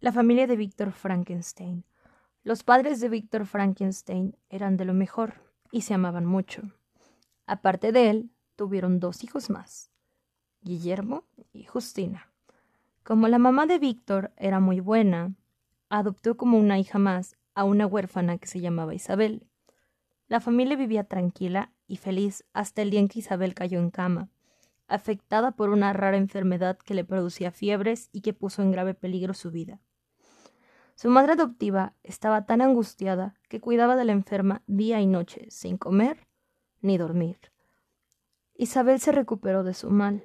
La familia de Víctor Frankenstein. Los padres de Víctor Frankenstein eran de lo mejor y se amaban mucho. Aparte de él, tuvieron dos hijos más, Guillermo y Justina. Como la mamá de Víctor era muy buena, adoptó como una hija más a una huérfana que se llamaba Isabel. La familia vivía tranquila y feliz hasta el día en que Isabel cayó en cama, afectada por una rara enfermedad que le producía fiebres y que puso en grave peligro su vida. Su madre adoptiva estaba tan angustiada que cuidaba de la enferma día y noche, sin comer ni dormir. Isabel se recuperó de su mal,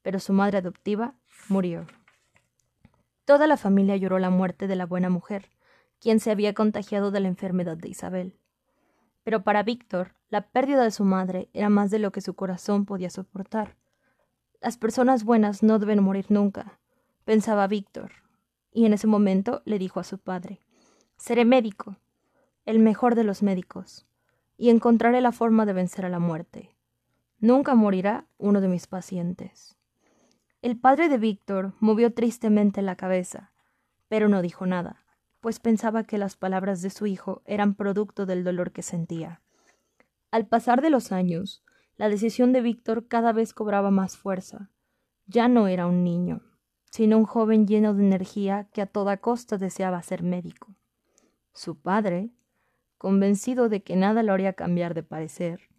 pero su madre adoptiva murió. Toda la familia lloró la muerte de la buena mujer, quien se había contagiado de la enfermedad de Isabel. Pero para Víctor, la pérdida de su madre era más de lo que su corazón podía soportar. Las personas buenas no deben morir nunca, pensaba Víctor, y en ese momento le dijo a su padre Seré médico, el mejor de los médicos, y encontraré la forma de vencer a la muerte. Nunca morirá uno de mis pacientes. El padre de Víctor movió tristemente la cabeza, pero no dijo nada, pues pensaba que las palabras de su hijo eran producto del dolor que sentía. Al pasar de los años, la decisión de Víctor cada vez cobraba más fuerza. Ya no era un niño, sino un joven lleno de energía que a toda costa deseaba ser médico. Su padre, convencido de que nada lo haría cambiar de parecer,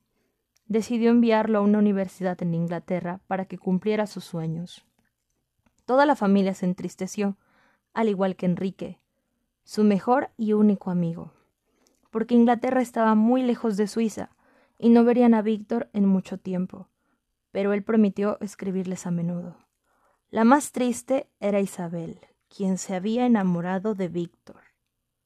decidió enviarlo a una universidad en Inglaterra para que cumpliera sus sueños. Toda la familia se entristeció, al igual que Enrique, su mejor y único amigo, porque Inglaterra estaba muy lejos de Suiza y no verían a Víctor en mucho tiempo, pero él prometió escribirles a menudo. La más triste era Isabel, quien se había enamorado de Víctor.